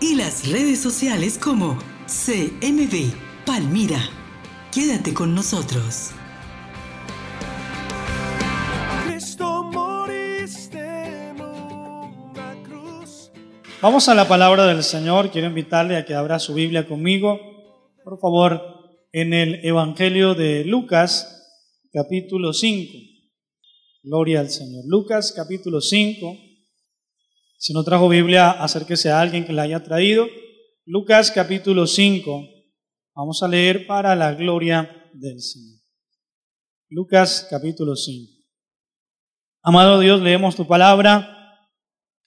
y las redes sociales como CMB Palmira. Quédate con nosotros. Vamos a la palabra del Señor. Quiero invitarle a que abra su Biblia conmigo. Por favor, en el Evangelio de Lucas, capítulo 5. Gloria al Señor. Lucas, capítulo 5. Si no trajo Biblia, acérquese a alguien que la haya traído. Lucas, capítulo 5. Vamos a leer para la gloria del Señor. Lucas, capítulo 5. Amado Dios, leemos tu palabra.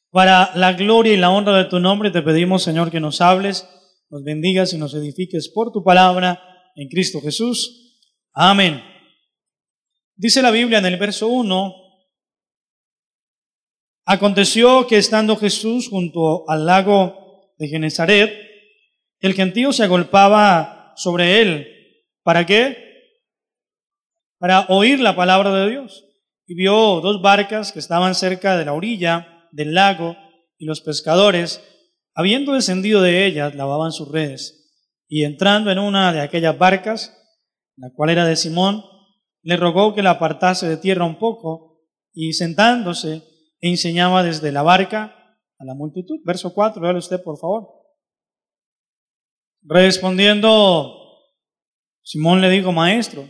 Para la gloria y la honra de tu nombre te pedimos, Señor, que nos hables, nos bendigas y nos edifiques por tu palabra en Cristo Jesús. Amén. Dice la Biblia en el verso 1, aconteció que estando Jesús junto al lago de Genezaret, el gentío se agolpaba sobre él. ¿Para qué? Para oír la palabra de Dios. Y vio dos barcas que estaban cerca de la orilla del lago y los pescadores, habiendo descendido de ellas, lavaban sus redes. Y entrando en una de aquellas barcas, la cual era de Simón, le rogó que la apartase de tierra un poco, y sentándose, enseñaba desde la barca a la multitud. Verso 4, véale usted, por favor. Respondiendo, Simón le dijo, maestro,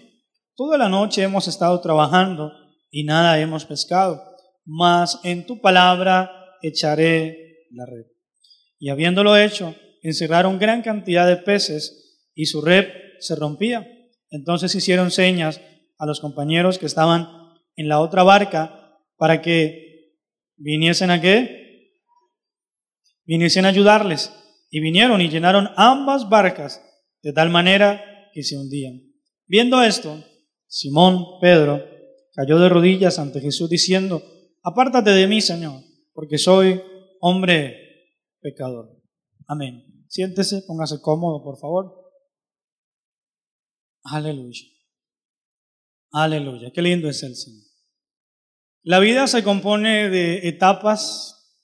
toda la noche hemos estado trabajando y nada hemos pescado mas en tu palabra echaré la red. Y habiéndolo hecho, encerraron gran cantidad de peces y su red se rompía. Entonces hicieron señas a los compañeros que estaban en la otra barca para que viniesen a qué? Viniesen a ayudarles. Y vinieron y llenaron ambas barcas de tal manera que se hundían. Viendo esto, Simón, Pedro, cayó de rodillas ante Jesús diciendo, Apártate de mí, Señor, porque soy hombre pecador. Amén. Siéntese, póngase cómodo, por favor. Aleluya. Aleluya. Qué lindo es el Señor. La vida se compone de etapas,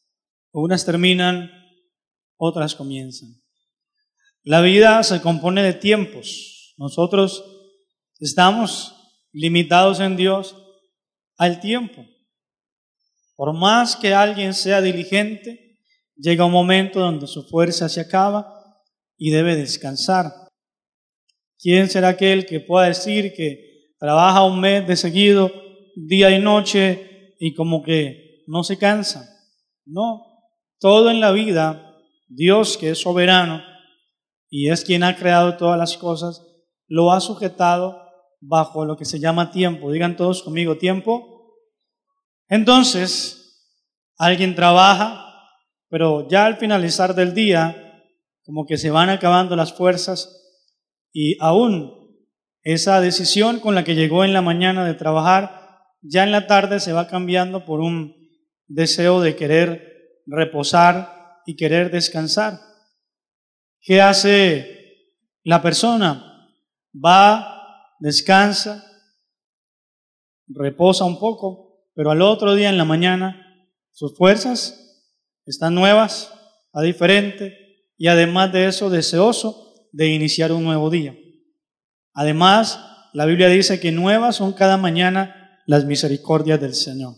unas terminan, otras comienzan. La vida se compone de tiempos. Nosotros estamos limitados en Dios al tiempo. Por más que alguien sea diligente, llega un momento donde su fuerza se acaba y debe descansar. ¿Quién será aquel que pueda decir que trabaja un mes de seguido, día y noche, y como que no se cansa? No, todo en la vida, Dios que es soberano y es quien ha creado todas las cosas, lo ha sujetado bajo lo que se llama tiempo. Digan todos conmigo, tiempo entonces, alguien trabaja, pero ya al finalizar del día, como que se van acabando las fuerzas y aún esa decisión con la que llegó en la mañana de trabajar, ya en la tarde se va cambiando por un deseo de querer reposar y querer descansar. ¿Qué hace la persona? Va, descansa, reposa un poco, pero al otro día en la mañana sus fuerzas están nuevas, a diferente, y además de eso deseoso de iniciar un nuevo día. Además, la Biblia dice que nuevas son cada mañana las misericordias del Señor.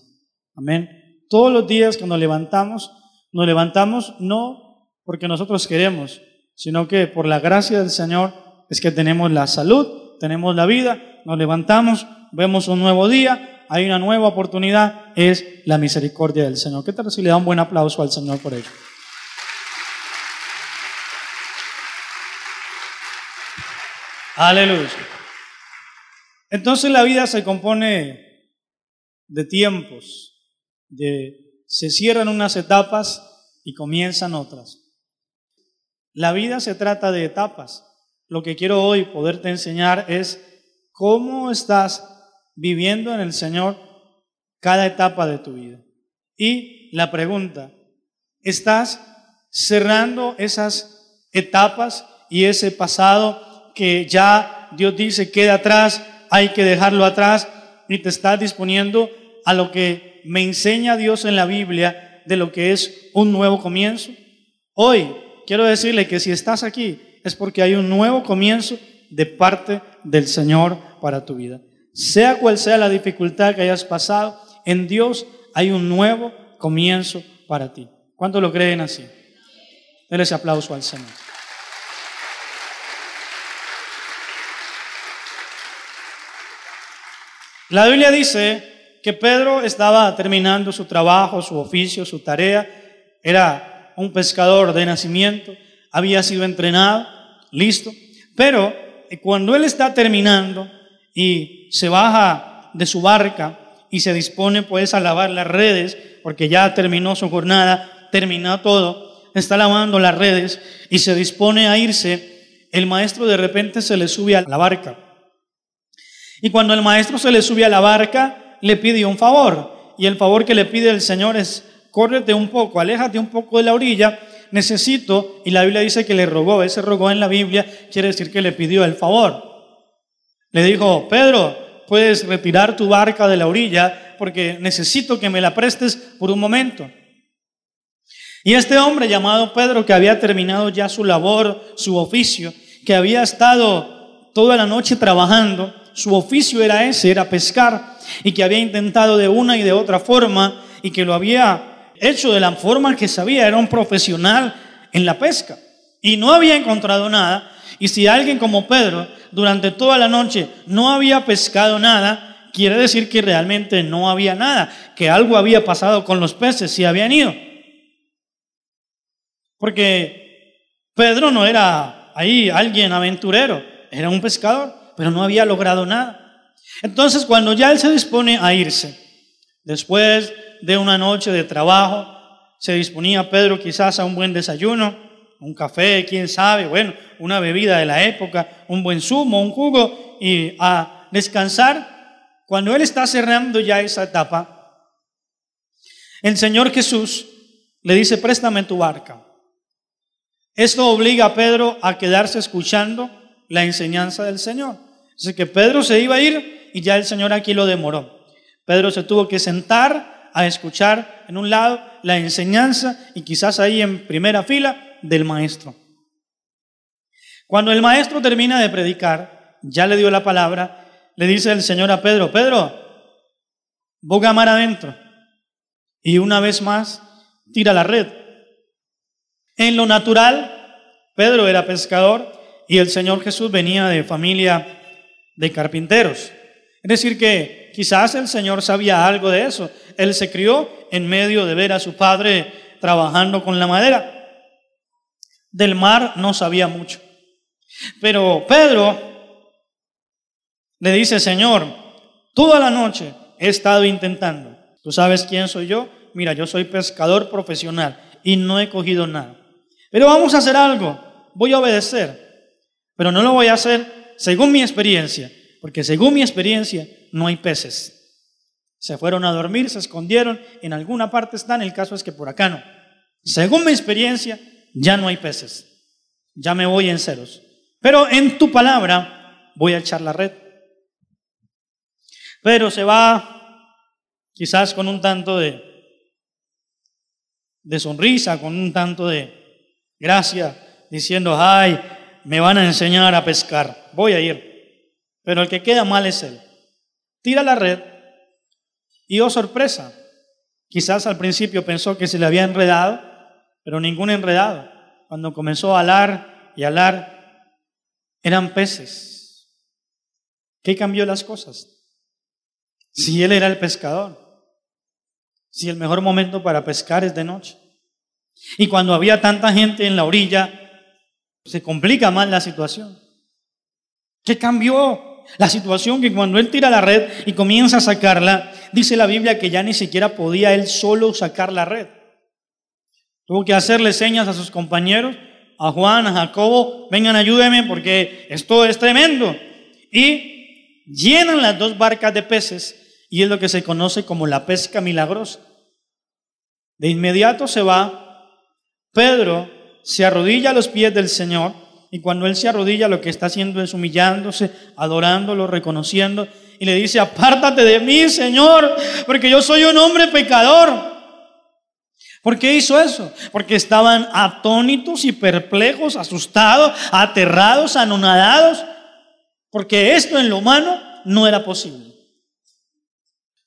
Amén. Todos los días que nos levantamos, nos levantamos no porque nosotros queremos, sino que por la gracia del Señor es que tenemos la salud, tenemos la vida, nos levantamos, vemos un nuevo día, hay una nueva oportunidad, es la misericordia del Señor. ¿Qué tal si le da un buen aplauso al Señor por ello? Aleluya. Entonces la vida se compone de tiempos, de se cierran unas etapas y comienzan otras. La vida se trata de etapas. Lo que quiero hoy poderte enseñar es cómo estás viviendo en el Señor cada etapa de tu vida. Y la pregunta, ¿estás cerrando esas etapas y ese pasado que ya Dios dice queda atrás, hay que dejarlo atrás y te estás disponiendo a lo que me enseña Dios en la Biblia de lo que es un nuevo comienzo? Hoy quiero decirle que si estás aquí es porque hay un nuevo comienzo de parte del Señor para tu vida. Sea cual sea la dificultad que hayas pasado, en Dios hay un nuevo comienzo para ti. ¿Cuántos lo creen así? Denle ese aplauso al Señor. La Biblia dice que Pedro estaba terminando su trabajo, su oficio, su tarea. Era un pescador de nacimiento, había sido entrenado, listo, pero cuando él está terminando y se baja de su barca y se dispone pues a lavar las redes, porque ya terminó su jornada, terminó todo, está lavando las redes y se dispone a irse, el maestro de repente se le sube a la barca. Y cuando el maestro se le sube a la barca, le pide un favor. Y el favor que le pide el Señor es córrete un poco, aléjate un poco de la orilla, necesito, y la Biblia dice que le rogó, ese rogó en la Biblia quiere decir que le pidió el favor. Le dijo, Pedro, puedes retirar tu barca de la orilla porque necesito que me la prestes por un momento. Y este hombre llamado Pedro, que había terminado ya su labor, su oficio, que había estado toda la noche trabajando, su oficio era ese, era pescar, y que había intentado de una y de otra forma, y que lo había hecho de la forma que sabía, era un profesional en la pesca y no había encontrado nada. Y si alguien como Pedro durante toda la noche no había pescado nada, quiere decir que realmente no había nada, que algo había pasado con los peces, si habían ido. Porque Pedro no era ahí alguien aventurero, era un pescador, pero no había logrado nada. Entonces cuando ya él se dispone a irse, después de una noche de trabajo, se disponía Pedro quizás a un buen desayuno, un café, quién sabe, bueno, una bebida de la época, un buen zumo, un jugo y a descansar. Cuando él está cerrando ya esa etapa, el Señor Jesús le dice, préstame tu barca. Esto obliga a Pedro a quedarse escuchando la enseñanza del Señor. Así que Pedro se iba a ir y ya el Señor aquí lo demoró. Pedro se tuvo que sentar a escuchar en un lado la enseñanza y quizás ahí en primera fila del maestro. Cuando el maestro termina de predicar, ya le dio la palabra, le dice el Señor a Pedro, Pedro, boga mar adentro. Y una vez más, tira la red. En lo natural, Pedro era pescador y el Señor Jesús venía de familia de carpinteros. Es decir, que quizás el Señor sabía algo de eso. Él se crió en medio de ver a su padre trabajando con la madera. Del mar no sabía mucho. Pero Pedro le dice, Señor, toda la noche he estado intentando. ¿Tú sabes quién soy yo? Mira, yo soy pescador profesional y no he cogido nada. Pero vamos a hacer algo. Voy a obedecer. Pero no lo voy a hacer según mi experiencia porque según mi experiencia no hay peces. Se fueron a dormir, se escondieron, en alguna parte están, el caso es que por acá no. Según mi experiencia, ya no hay peces. Ya me voy en ceros. Pero en tu palabra voy a echar la red. Pero se va quizás con un tanto de, de sonrisa, con un tanto de gracia, diciendo, ay, me van a enseñar a pescar, voy a ir. Pero el que queda mal es él. Tira la red y oh sorpresa. Quizás al principio pensó que se le había enredado, pero ningún enredado. Cuando comenzó a alar y alar, eran peces. ¿Qué cambió las cosas? Si él era el pescador, si el mejor momento para pescar es de noche. Y cuando había tanta gente en la orilla, se complica más la situación. ¿Qué cambió? La situación que cuando él tira la red y comienza a sacarla, dice la Biblia que ya ni siquiera podía él solo sacar la red. Tuvo que hacerle señas a sus compañeros a Juan, a Jacobo, vengan, ayúdenme porque esto es tremendo. Y llenan las dos barcas de peces y es lo que se conoce como la pesca milagrosa. De inmediato se va, Pedro se arrodilla a los pies del Señor y cuando él se arrodilla lo que está haciendo es humillándose, adorándolo, reconociendo y le dice, apártate de mí, Señor, porque yo soy un hombre pecador. ¿Por qué hizo eso? Porque estaban atónitos y perplejos, asustados, aterrados, anonadados, porque esto en lo humano no era posible.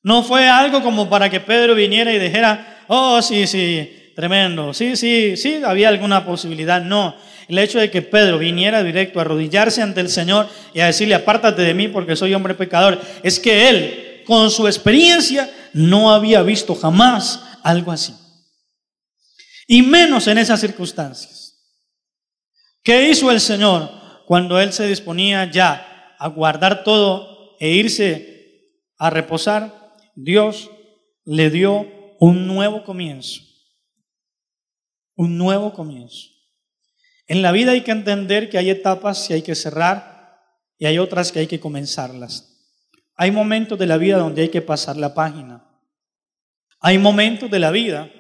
No fue algo como para que Pedro viniera y dijera, oh, sí, sí, tremendo, sí, sí, sí, había alguna posibilidad. No, el hecho de que Pedro viniera directo a arrodillarse ante el Señor y a decirle, apártate de mí porque soy hombre pecador, es que él, con su experiencia, no había visto jamás algo así. Y menos en esas circunstancias. ¿Qué hizo el Señor cuando él se disponía ya a guardar todo e irse a reposar? Dios le dio un nuevo comienzo. Un nuevo comienzo. En la vida hay que entender que hay etapas y hay que cerrar y hay otras que hay que comenzarlas. Hay momentos de la vida donde hay que pasar la página. Hay momentos de la vida,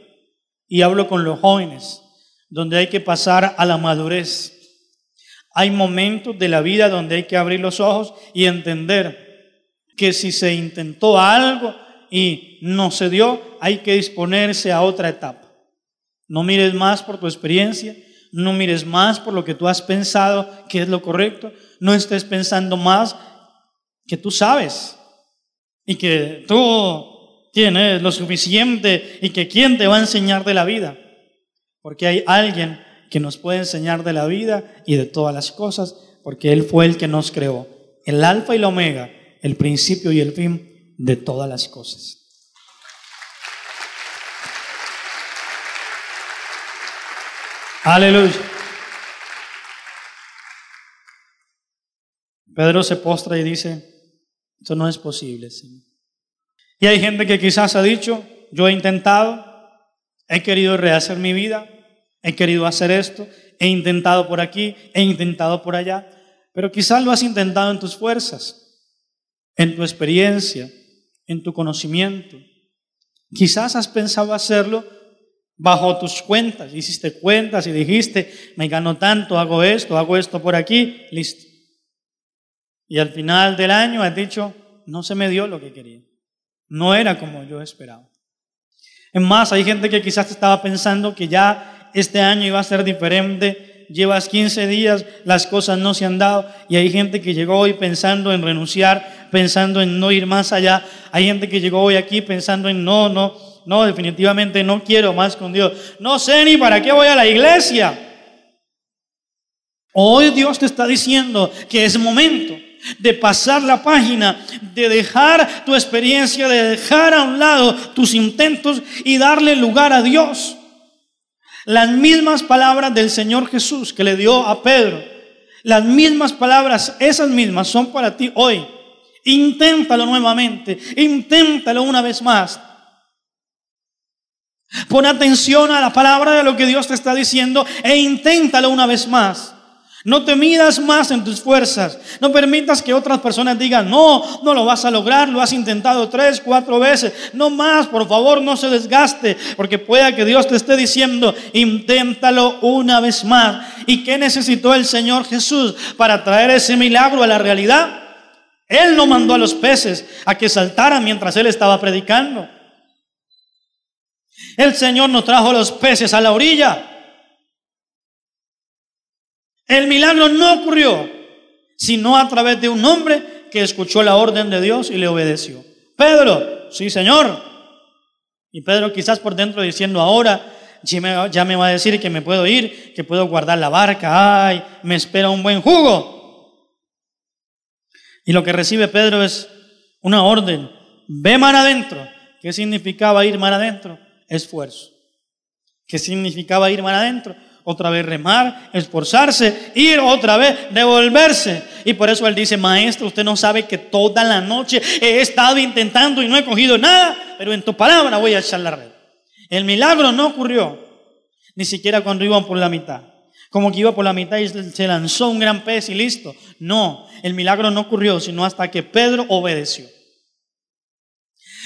y hablo con los jóvenes, donde hay que pasar a la madurez. Hay momentos de la vida donde hay que abrir los ojos y entender que si se intentó algo y no se dio, hay que disponerse a otra etapa. No mires más por tu experiencia, no mires más por lo que tú has pensado que es lo correcto, no estés pensando más que tú sabes y que tú tienes lo suficiente y que quién te va a enseñar de la vida. Porque hay alguien que nos puede enseñar de la vida y de todas las cosas, porque Él fue el que nos creó, el alfa y la omega, el principio y el fin de todas las cosas. Aleluya. Pedro se postra y dice, esto no es posible, Señor. Y hay gente que quizás ha dicho, yo he intentado, he querido rehacer mi vida, he querido hacer esto, he intentado por aquí, he intentado por allá, pero quizás lo has intentado en tus fuerzas, en tu experiencia, en tu conocimiento. Quizás has pensado hacerlo bajo tus cuentas. Hiciste cuentas y dijiste, me gano tanto, hago esto, hago esto por aquí, listo. Y al final del año has dicho, no se me dio lo que quería. No era como yo esperaba. Es más, hay gente que quizás estaba pensando que ya este año iba a ser diferente. Llevas 15 días, las cosas no se han dado y hay gente que llegó hoy pensando en renunciar, pensando en no ir más allá. Hay gente que llegó hoy aquí pensando en no, no, no, definitivamente no quiero más con Dios. No sé ni para qué voy a la iglesia. Hoy Dios te está diciendo que es momento de pasar la página, de dejar tu experiencia, de dejar a un lado tus intentos y darle lugar a Dios. Las mismas palabras del Señor Jesús que le dio a Pedro, las mismas palabras, esas mismas son para ti hoy. Inténtalo nuevamente, inténtalo una vez más. Pon atención a la palabra de lo que Dios te está diciendo e inténtalo una vez más. No te midas más en tus fuerzas. No permitas que otras personas digan, no, no lo vas a lograr, lo has intentado tres, cuatro veces. No más, por favor, no se desgaste, porque pueda que Dios te esté diciendo, inténtalo una vez más. ¿Y qué necesitó el Señor Jesús para traer ese milagro a la realidad? Él no mandó a los peces a que saltaran mientras Él estaba predicando. El Señor nos trajo los peces a la orilla. El milagro no ocurrió, sino a través de un hombre que escuchó la orden de Dios y le obedeció. Pedro, sí Señor. Y Pedro quizás por dentro diciendo, ahora ya me va a decir que me puedo ir, que puedo guardar la barca, ay, me espera un buen jugo. Y lo que recibe Pedro es una orden, ve mar adentro. ¿Qué significaba ir mar adentro? Esfuerzo. ¿Qué significaba ir mar adentro? Otra vez remar, esforzarse, ir otra vez, devolverse. Y por eso él dice, maestro, usted no sabe que toda la noche he estado intentando y no he cogido nada, pero en tu palabra voy a echar la red. El milagro no ocurrió, ni siquiera cuando iban por la mitad. Como que iba por la mitad y se lanzó un gran pez y listo. No, el milagro no ocurrió sino hasta que Pedro obedeció.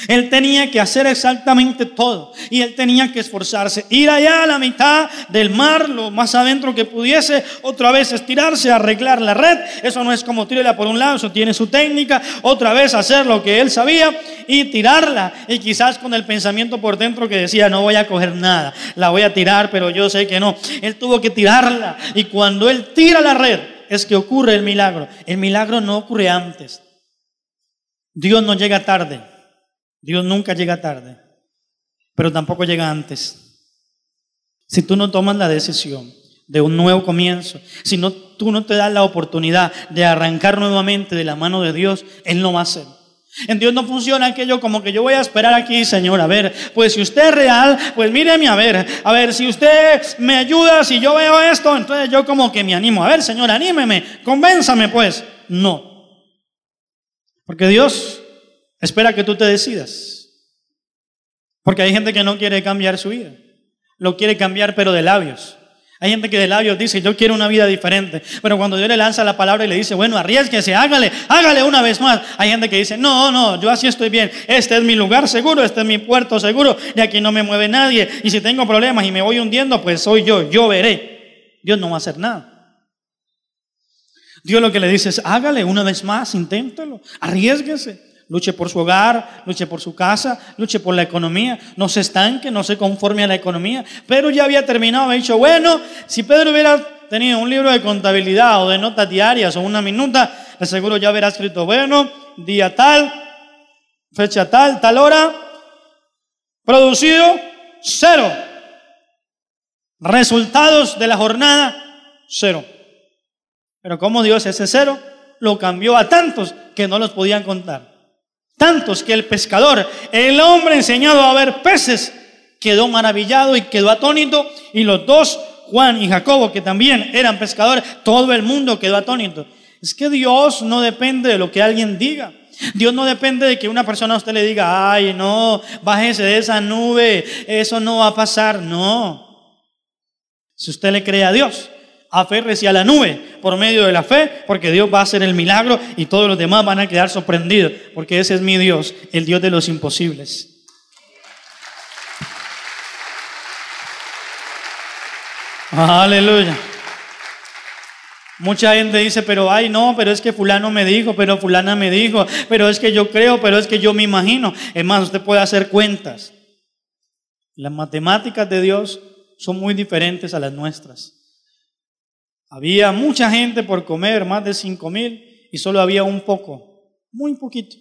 Él tenía que hacer exactamente todo y él tenía que esforzarse, ir allá a la mitad del mar, lo más adentro que pudiese, otra vez estirarse, arreglar la red. Eso no es como tirarla por un lado, eso tiene su técnica, otra vez hacer lo que él sabía y tirarla. Y quizás con el pensamiento por dentro que decía, no voy a coger nada, la voy a tirar, pero yo sé que no. Él tuvo que tirarla y cuando él tira la red es que ocurre el milagro. El milagro no ocurre antes. Dios no llega tarde. Dios nunca llega tarde, pero tampoco llega antes. Si tú no tomas la decisión de un nuevo comienzo, si no, tú no te das la oportunidad de arrancar nuevamente de la mano de Dios, Él no va a hacer. En Dios no funciona aquello como que yo voy a esperar aquí, Señor. A ver, pues si usted es real, pues míreme a ver. A ver, si usted me ayuda, si yo veo esto, entonces yo como que me animo. A ver, Señor, anímeme, convénzame pues. No. Porque Dios Espera que tú te decidas. Porque hay gente que no quiere cambiar su vida. Lo quiere cambiar pero de labios. Hay gente que de labios dice, yo quiero una vida diferente. Pero cuando Dios le lanza la palabra y le dice, bueno, arriesguese, hágale, hágale una vez más. Hay gente que dice, no, no, yo así estoy bien. Este es mi lugar seguro, este es mi puerto seguro. Y aquí no me mueve nadie. Y si tengo problemas y me voy hundiendo, pues soy yo, yo veré. Dios no va a hacer nada. Dios lo que le dice es, hágale una vez más, inténtelo, arriesguese. Luche por su hogar, luche por su casa, luche por la economía. No se estanque, no se conforme a la economía. Pero ya había terminado, había dicho, bueno, si Pedro hubiera tenido un libro de contabilidad o de notas diarias o una minuta, le aseguro ya hubiera escrito, bueno, día tal, fecha tal, tal hora, producido cero. Resultados de la jornada, cero. Pero como Dios ese cero lo cambió a tantos que no los podían contar. Tantos que el pescador, el hombre enseñado a ver peces, quedó maravillado y quedó atónito. Y los dos, Juan y Jacobo, que también eran pescadores, todo el mundo quedó atónito. Es que Dios no depende de lo que alguien diga. Dios no depende de que una persona a usted le diga, ay, no, bájese de esa nube, eso no va a pasar. No. Si usted le cree a Dios, aférrese a la nube por medio de la fe, porque Dios va a hacer el milagro y todos los demás van a quedar sorprendidos, porque ese es mi Dios, el Dios de los imposibles. Aleluya. Mucha gente dice, pero ay no, pero es que fulano me dijo, pero fulana me dijo, pero es que yo creo, pero es que yo me imagino. Es más, usted puede hacer cuentas. Las matemáticas de Dios son muy diferentes a las nuestras. Había mucha gente por comer, más de cinco mil, y solo había un poco, muy poquito.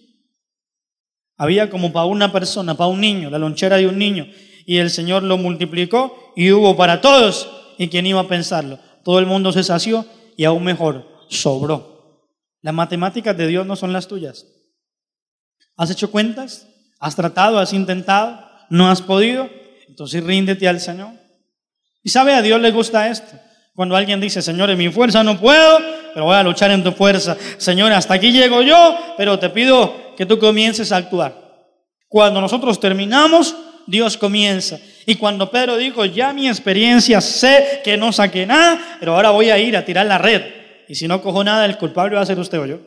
Había como para una persona, para un niño, la lonchera de un niño, y el Señor lo multiplicó y hubo para todos. ¿Y quién iba a pensarlo? Todo el mundo se sació y aún mejor, sobró. Las matemáticas de Dios no son las tuyas. ¿Has hecho cuentas? ¿Has tratado? ¿Has intentado? ¿No has podido? Entonces ríndete al Señor. Y sabe, a Dios le gusta esto. Cuando alguien dice, Señor, en mi fuerza no puedo, pero voy a luchar en tu fuerza. Señor, hasta aquí llego yo, pero te pido que tú comiences a actuar. Cuando nosotros terminamos, Dios comienza. Y cuando Pedro dijo, ya mi experiencia sé que no saqué nada, pero ahora voy a ir a tirar la red. Y si no cojo nada, el culpable va a ser usted o yo.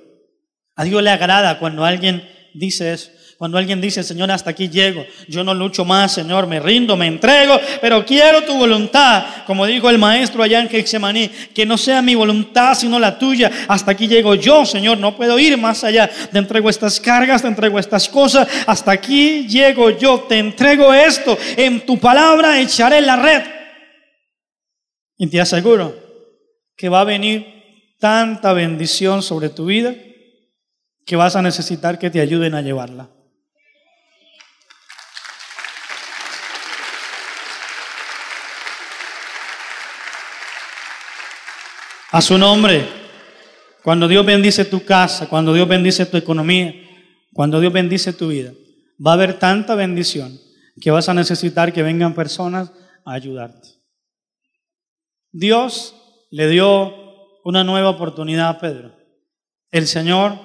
A Dios le agrada cuando alguien dice eso. Cuando alguien dice, Señor, hasta aquí llego, yo no lucho más, Señor, me rindo, me entrego, pero quiero tu voluntad, como dijo el maestro allá en Getsemaní, que no sea mi voluntad sino la tuya. Hasta aquí llego yo, Señor, no puedo ir más allá. Te entrego estas cargas, te entrego estas cosas, hasta aquí llego yo, te entrego esto, en tu palabra echaré la red. Y te aseguro que va a venir tanta bendición sobre tu vida que vas a necesitar que te ayuden a llevarla. A su nombre. Cuando Dios bendice tu casa, cuando Dios bendice tu economía, cuando Dios bendice tu vida, va a haber tanta bendición que vas a necesitar que vengan personas a ayudarte. Dios le dio una nueva oportunidad a Pedro. El Señor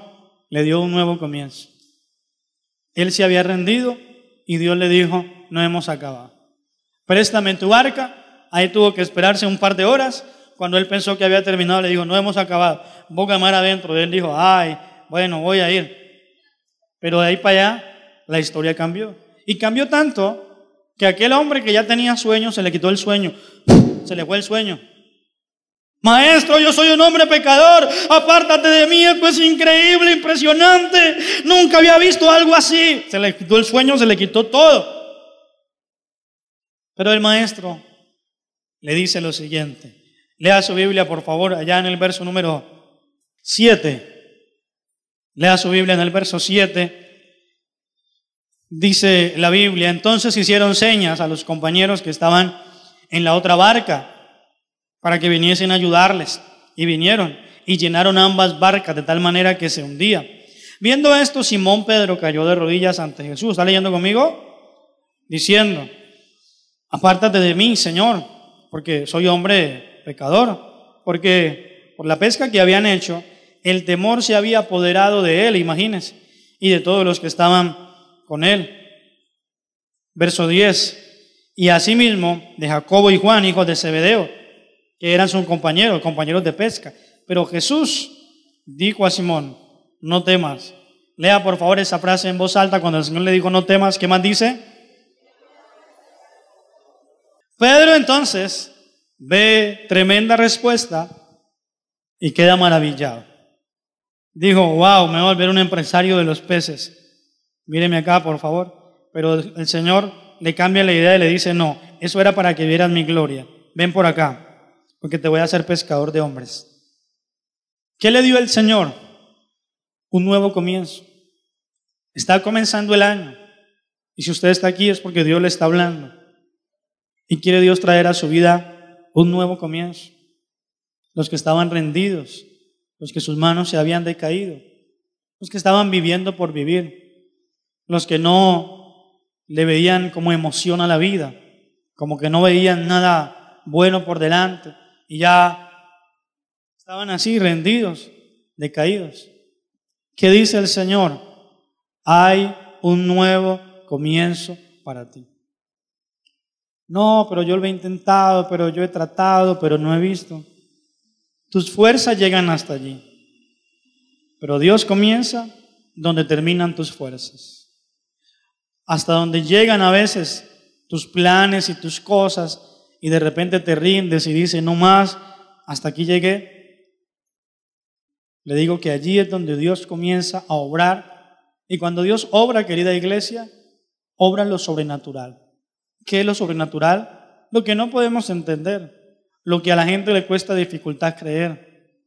le dio un nuevo comienzo. Él se había rendido y Dios le dijo, no hemos acabado. Préstame tu barca. Ahí tuvo que esperarse un par de horas cuando él pensó que había terminado, le dijo, no hemos acabado, boca mar adentro. Él dijo, ay, bueno, voy a ir. Pero de ahí para allá, la historia cambió. Y cambió tanto que aquel hombre que ya tenía sueño, se le quitó el sueño, se le fue el sueño. Maestro, yo soy un hombre pecador, apártate de mí, esto es increíble, impresionante, nunca había visto algo así. Se le quitó el sueño, se le quitó todo. Pero el maestro le dice lo siguiente, lea su Biblia por favor, allá en el verso número 7. Lea su Biblia en el verso 7. Dice la Biblia, entonces hicieron señas a los compañeros que estaban en la otra barca para que viniesen a ayudarles. Y vinieron y llenaron ambas barcas de tal manera que se hundía. Viendo esto, Simón Pedro cayó de rodillas ante Jesús. ¿Está leyendo conmigo? Diciendo, apártate de mí, Señor, porque soy hombre pecador. Porque por la pesca que habían hecho, el temor se había apoderado de él, imagínense, y de todos los que estaban con él. Verso 10. Y asimismo de Jacobo y Juan, hijos de Zebedeo, que eran sus compañeros, compañeros de pesca. Pero Jesús dijo a Simón, no temas. Lea por favor esa frase en voz alta cuando el Señor le dijo, no temas, ¿qué más dice? Pedro entonces ve tremenda respuesta y queda maravillado. Dijo, wow, me voy a volver un empresario de los peces. Míreme acá, por favor. Pero el Señor le cambia la idea y le dice, no, eso era para que vieras mi gloria. Ven por acá, porque te voy a hacer pescador de hombres. ¿Qué le dio el Señor? Un nuevo comienzo. Está comenzando el año. Y si usted está aquí es porque Dios le está hablando. Y quiere Dios traer a su vida un nuevo comienzo. Los que estaban rendidos, los que sus manos se habían decaído, los que estaban viviendo por vivir, los que no le veían como emoción a la vida, como que no veían nada bueno por delante y ya estaban así rendidos, decaídos. ¿Qué dice el Señor? Hay un nuevo comienzo para ti. No, pero yo lo he intentado, pero yo he tratado, pero no he visto. Tus fuerzas llegan hasta allí. Pero Dios comienza donde terminan tus fuerzas. Hasta donde llegan a veces tus planes y tus cosas y de repente te rindes y dices, no más, hasta aquí llegué. Le digo que allí es donde Dios comienza a obrar. Y cuando Dios obra, querida iglesia, obra lo sobrenatural. ¿Qué es lo sobrenatural? Lo que no podemos entender lo que a la gente le cuesta dificultad creer.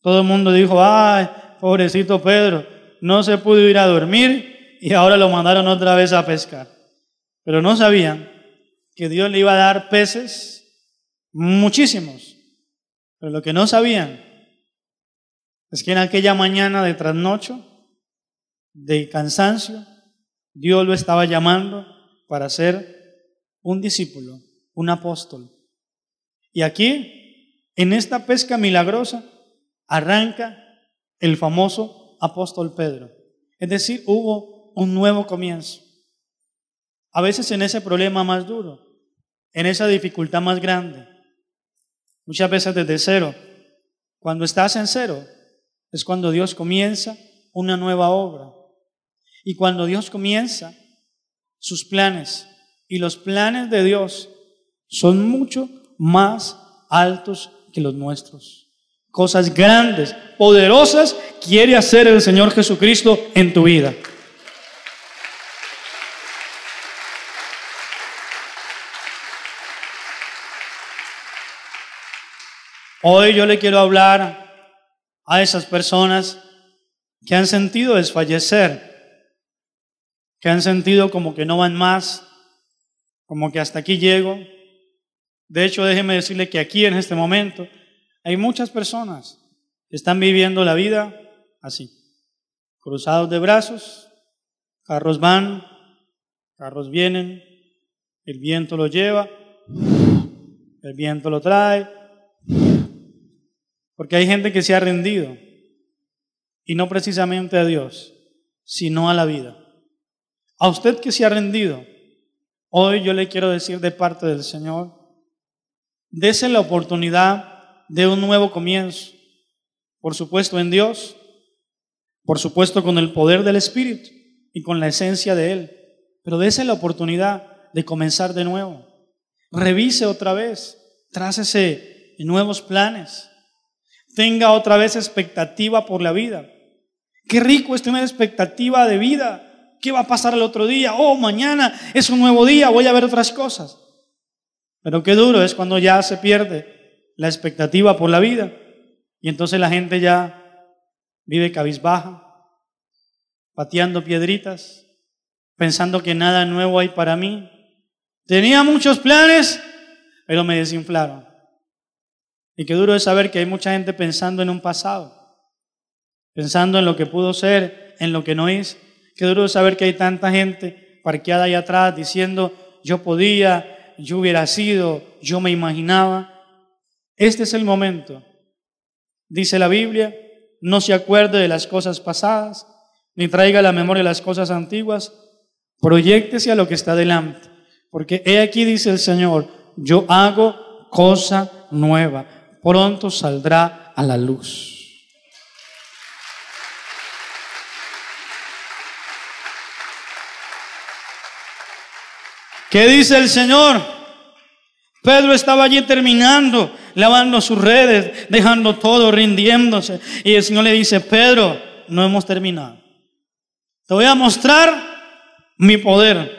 Todo el mundo dijo, ay, pobrecito Pedro, no se pudo ir a dormir y ahora lo mandaron otra vez a pescar. Pero no sabían que Dios le iba a dar peces, muchísimos. Pero lo que no sabían es que en aquella mañana de trasnocho, de cansancio, Dios lo estaba llamando para ser un discípulo, un apóstol, y aquí, en esta pesca milagrosa, arranca el famoso apóstol Pedro. Es decir, hubo un nuevo comienzo. A veces en ese problema más duro, en esa dificultad más grande, muchas veces desde cero. Cuando estás en cero, es cuando Dios comienza una nueva obra. Y cuando Dios comienza sus planes, y los planes de Dios son mucho más altos que los nuestros. Cosas grandes, poderosas, quiere hacer el Señor Jesucristo en tu vida. Hoy yo le quiero hablar a esas personas que han sentido desfallecer, que han sentido como que no van más, como que hasta aquí llego, de hecho, déjeme decirle que aquí en este momento hay muchas personas que están viviendo la vida así, cruzados de brazos, carros van, carros vienen, el viento lo lleva, el viento lo trae, porque hay gente que se ha rendido, y no precisamente a Dios, sino a la vida. A usted que se ha rendido, hoy yo le quiero decir de parte del Señor, Dese la oportunidad de un nuevo comienzo. Por supuesto en Dios, por supuesto con el poder del Espíritu y con la esencia de Él. Pero dese la oportunidad de comenzar de nuevo. Revise otra vez, trácese nuevos planes. Tenga otra vez expectativa por la vida. Qué rico es tener expectativa de vida. ¿Qué va a pasar el otro día? Oh, mañana es un nuevo día, voy a ver otras cosas. Pero qué duro es cuando ya se pierde la expectativa por la vida. Y entonces la gente ya vive cabizbaja, pateando piedritas, pensando que nada nuevo hay para mí. Tenía muchos planes, pero me desinflaron. Y qué duro es saber que hay mucha gente pensando en un pasado pensando en lo que pudo ser, en lo que no es. Qué duro saber que hay tanta gente parqueada ahí atrás diciendo, yo podía, yo hubiera sido, yo me imaginaba. Este es el momento. Dice la Biblia, no se acuerde de las cosas pasadas, ni traiga a la memoria las cosas antiguas, proyectese a lo que está delante. Porque he aquí, dice el Señor, yo hago cosa nueva, pronto saldrá a la luz. ¿Qué dice el Señor? Pedro estaba allí terminando, lavando sus redes, dejando todo, rindiéndose. Y el Señor le dice, Pedro, no hemos terminado. Te voy a mostrar mi poder.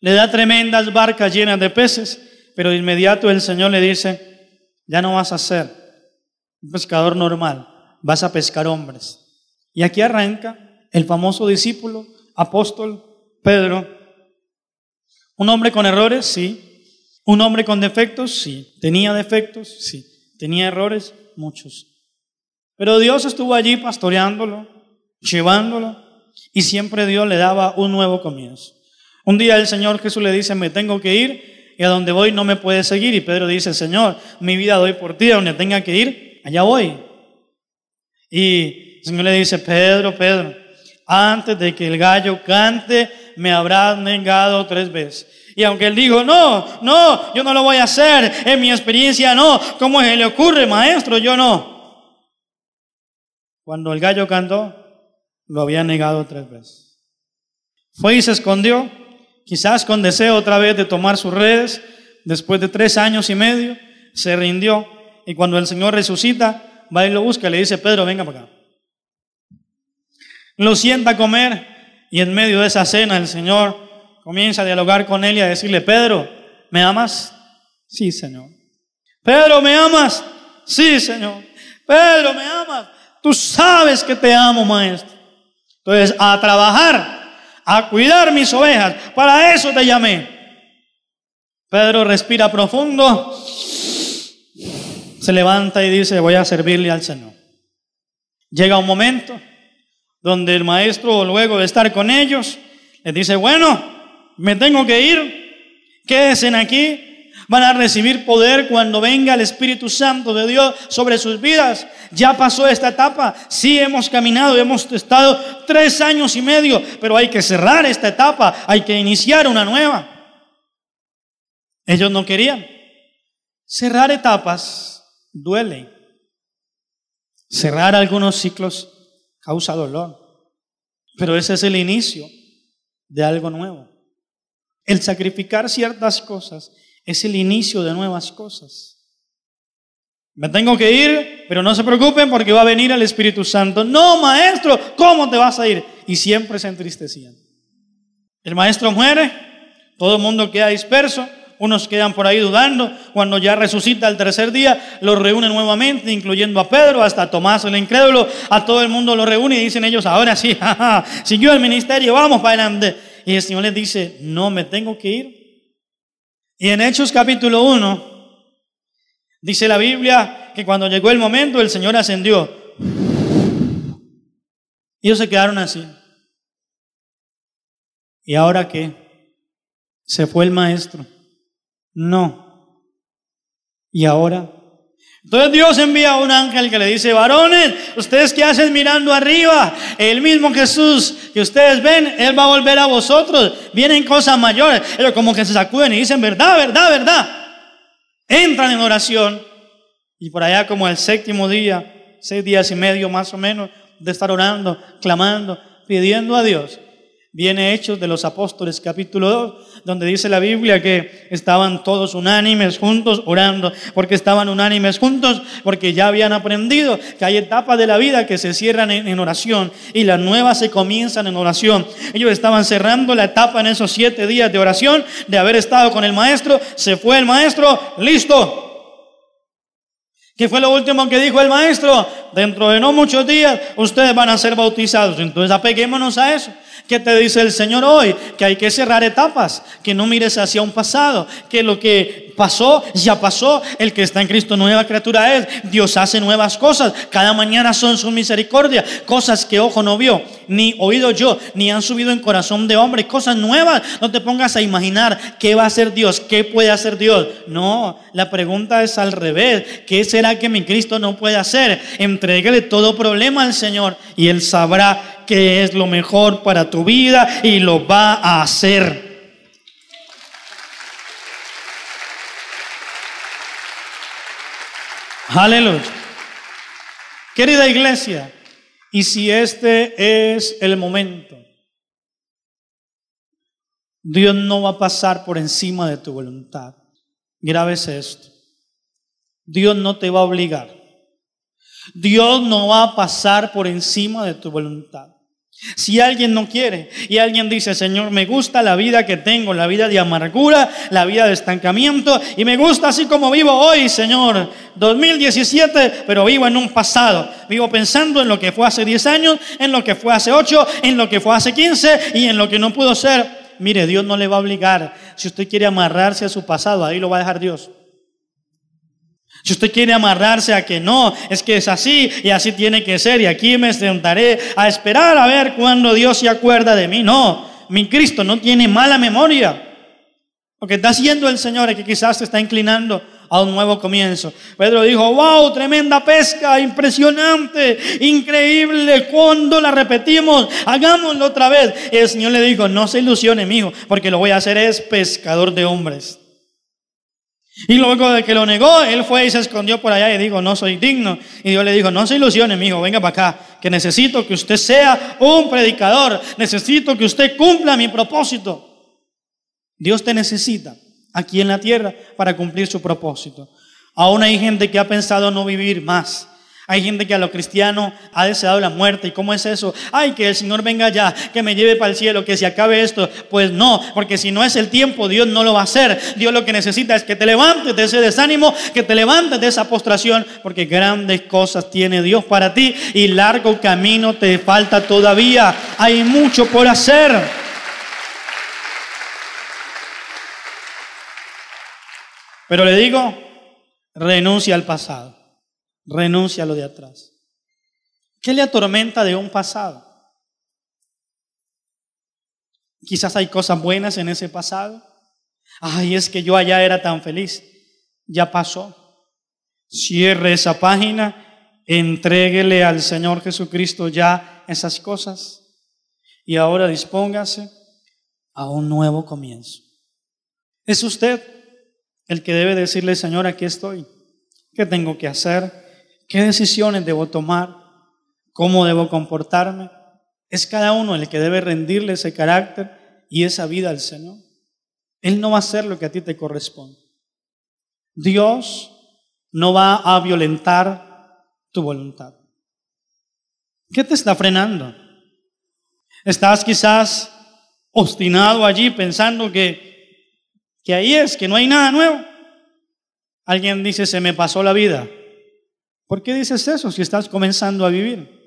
Le da tremendas barcas llenas de peces, pero de inmediato el Señor le dice, ya no vas a ser un pescador normal, vas a pescar hombres. Y aquí arranca el famoso discípulo, apóstol Pedro, un hombre con errores, sí. Un hombre con defectos, sí. Tenía defectos, sí. Tenía errores, muchos. Pero Dios estuvo allí pastoreándolo, llevándolo, y siempre Dios le daba un nuevo comienzo. Un día el Señor Jesús le dice, me tengo que ir, y a donde voy no me puede seguir. Y Pedro dice, Señor, mi vida doy por ti, a donde tenga que ir, allá voy. Y el Señor le dice, Pedro, Pedro, antes de que el gallo cante, me habrás negado tres veces. Y aunque él dijo, no, no, yo no lo voy a hacer, en mi experiencia no, ¿cómo se le ocurre, maestro? Yo no. Cuando el gallo cantó, lo había negado tres veces. Fue y se escondió, quizás con deseo otra vez de tomar sus redes, después de tres años y medio, se rindió. Y cuando el Señor resucita, va y lo busca, le dice, Pedro, venga para acá. Lo sienta a comer y en medio de esa cena el Señor comienza a dialogar con él y a decirle, Pedro, ¿me amas? Sí, Señor. Pedro, ¿me amas? Sí, Señor. Pedro, ¿me amas? Tú sabes que te amo, maestro. Entonces, a trabajar, a cuidar mis ovejas. Para eso te llamé. Pedro respira profundo, se levanta y dice, voy a servirle al Señor. Llega un momento donde el maestro, luego de estar con ellos, les dice, bueno, me tengo que ir, quédense aquí, van a recibir poder cuando venga el Espíritu Santo de Dios sobre sus vidas. Ya pasó esta etapa, sí hemos caminado, hemos estado tres años y medio, pero hay que cerrar esta etapa, hay que iniciar una nueva. Ellos no querían. Cerrar etapas duele. Cerrar algunos ciclos causa dolor. Pero ese es el inicio de algo nuevo. El sacrificar ciertas cosas es el inicio de nuevas cosas. Me tengo que ir, pero no se preocupen porque va a venir el Espíritu Santo. No, maestro, ¿cómo te vas a ir? Y siempre se entristecían. El maestro muere, todo el mundo queda disperso, unos quedan por ahí dudando. Cuando ya resucita el tercer día, los reúne nuevamente, incluyendo a Pedro, hasta Tomás el incrédulo. A todo el mundo lo reúne y dicen ellos, ahora sí, siguió el ministerio, vamos para adelante. Y el Señor les dice, no me tengo que ir. Y en Hechos capítulo 1, dice la Biblia que cuando llegó el momento, el Señor ascendió. Ellos se quedaron así. ¿Y ahora qué? Se fue el maestro. No. ¿Y ahora? Entonces Dios envía a un ángel que le dice, varones, ustedes qué hacen mirando arriba, el mismo Jesús que ustedes ven, Él va a volver a vosotros, vienen cosas mayores. Ellos como que se sacuden y dicen, verdad, verdad, verdad. entran en oración y por allá como el séptimo día, seis días y medio más o menos, de estar orando, clamando, pidiendo a Dios, Viene Hechos de los Apóstoles capítulo 2, donde dice la Biblia que estaban todos unánimes juntos orando, porque estaban unánimes juntos, porque ya habían aprendido que hay etapas de la vida que se cierran en, oración y las nuevas se comienzan en oración. Ellos estaban cerrando la etapa en esos siete días de oración, de haber estado con el maestro, se fue el maestro, listo, ¿Qué fue lo último que dijo el maestro? Dentro de no muchos días ustedes van a ser bautizados. Entonces apeguémonos a eso. ¿Qué te dice el Señor hoy? Que hay que cerrar etapas, que no mires hacia un pasado, que lo que pasó ya pasó, el que está en Cristo nueva criatura es, Dios hace nuevas cosas, cada mañana son su misericordia, cosas que ojo no vio, ni oído yo, ni han subido en corazón de hombre, cosas nuevas, no te pongas a imaginar qué va a hacer Dios, qué puede hacer Dios, no, la pregunta es al revés, ¿qué será que mi Cristo no puede hacer? Entrégale todo problema al Señor y Él sabrá que es lo mejor para tu vida y lo va a hacer. Aleluya. Querida iglesia, y si este es el momento, Dios no va a pasar por encima de tu voluntad. Grabes esto. Dios no te va a obligar. Dios no va a pasar por encima de tu voluntad. Si alguien no quiere y alguien dice, Señor, me gusta la vida que tengo, la vida de amargura, la vida de estancamiento, y me gusta así como vivo hoy, Señor, 2017, pero vivo en un pasado, vivo pensando en lo que fue hace 10 años, en lo que fue hace 8, en lo que fue hace 15 y en lo que no pudo ser. Mire, Dios no le va a obligar. Si usted quiere amarrarse a su pasado, ahí lo va a dejar Dios. Si usted quiere amarrarse a que no, es que es así y así tiene que ser y aquí me sentaré a esperar a ver cuando Dios se acuerda de mí. No, mi Cristo no tiene mala memoria. Lo que está haciendo el Señor es que quizás se está inclinando a un nuevo comienzo. Pedro dijo, wow, tremenda pesca, impresionante, increíble, cuando la repetimos, hagámoslo otra vez. Y el Señor le dijo, no se ilusione, amigo, porque lo voy a hacer es pescador de hombres. Y luego de que lo negó, él fue y se escondió por allá y dijo, no soy digno. Y Dios le dijo, no se ilusione, hijo, venga para acá, que necesito que usted sea un predicador, necesito que usted cumpla mi propósito. Dios te necesita aquí en la tierra para cumplir su propósito. Aún hay gente que ha pensado no vivir más. Hay gente que a lo cristiano ha deseado la muerte. ¿Y cómo es eso? Ay, que el Señor venga ya, que me lleve para el cielo, que se acabe esto. Pues no, porque si no es el tiempo, Dios no lo va a hacer. Dios lo que necesita es que te levantes de ese desánimo, que te levantes de esa postración, porque grandes cosas tiene Dios para ti y largo camino te falta todavía. Hay mucho por hacer. Pero le digo, renuncia al pasado. Renuncia a lo de atrás. ¿Qué le atormenta de un pasado? Quizás hay cosas buenas en ese pasado. Ay, es que yo allá era tan feliz. Ya pasó. Cierre esa página, entréguele al Señor Jesucristo ya esas cosas y ahora dispóngase a un nuevo comienzo. Es usted el que debe decirle, Señor, aquí estoy. ¿Qué tengo que hacer? ¿Qué decisiones debo tomar? ¿Cómo debo comportarme? Es cada uno el que debe rendirle ese carácter y esa vida al Señor. Él no va a hacer lo que a ti te corresponde. Dios no va a violentar tu voluntad. ¿Qué te está frenando? Estás quizás obstinado allí pensando que, que ahí es, que no hay nada nuevo. Alguien dice, se me pasó la vida. ¿Por qué dices eso si estás comenzando a vivir?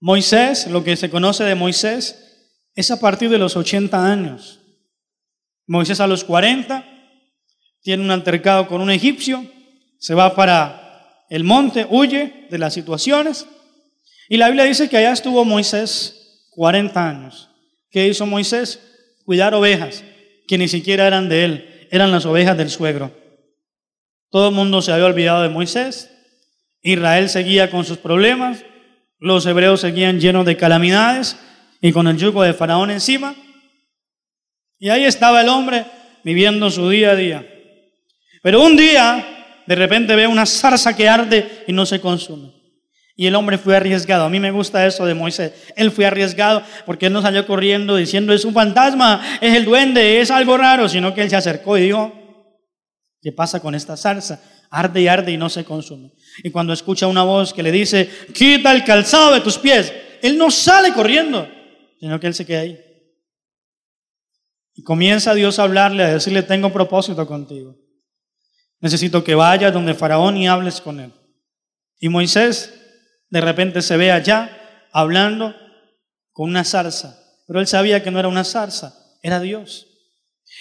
Moisés, lo que se conoce de Moisés, es a partir de los 80 años. Moisés a los 40 tiene un altercado con un egipcio, se va para el monte, huye de las situaciones. Y la Biblia dice que allá estuvo Moisés 40 años. ¿Qué hizo Moisés? Cuidar ovejas, que ni siquiera eran de él, eran las ovejas del suegro. Todo el mundo se había olvidado de Moisés, Israel seguía con sus problemas, los hebreos seguían llenos de calamidades y con el yugo de Faraón encima. Y ahí estaba el hombre viviendo su día a día. Pero un día, de repente ve una zarza que arde y no se consume. Y el hombre fue arriesgado. A mí me gusta eso de Moisés. Él fue arriesgado porque él no salió corriendo diciendo es un fantasma, es el duende, es algo raro, sino que él se acercó y dijo, ¿qué pasa con esta zarza? Arde y arde y no se consume. Y cuando escucha una voz que le dice, quita el calzado de tus pies, él no sale corriendo, sino que él se queda ahí. Y comienza Dios a hablarle, a decirle, tengo propósito contigo. Necesito que vayas donde Faraón y hables con él. Y Moisés de repente se ve allá hablando con una zarza, pero él sabía que no era una zarza, era Dios.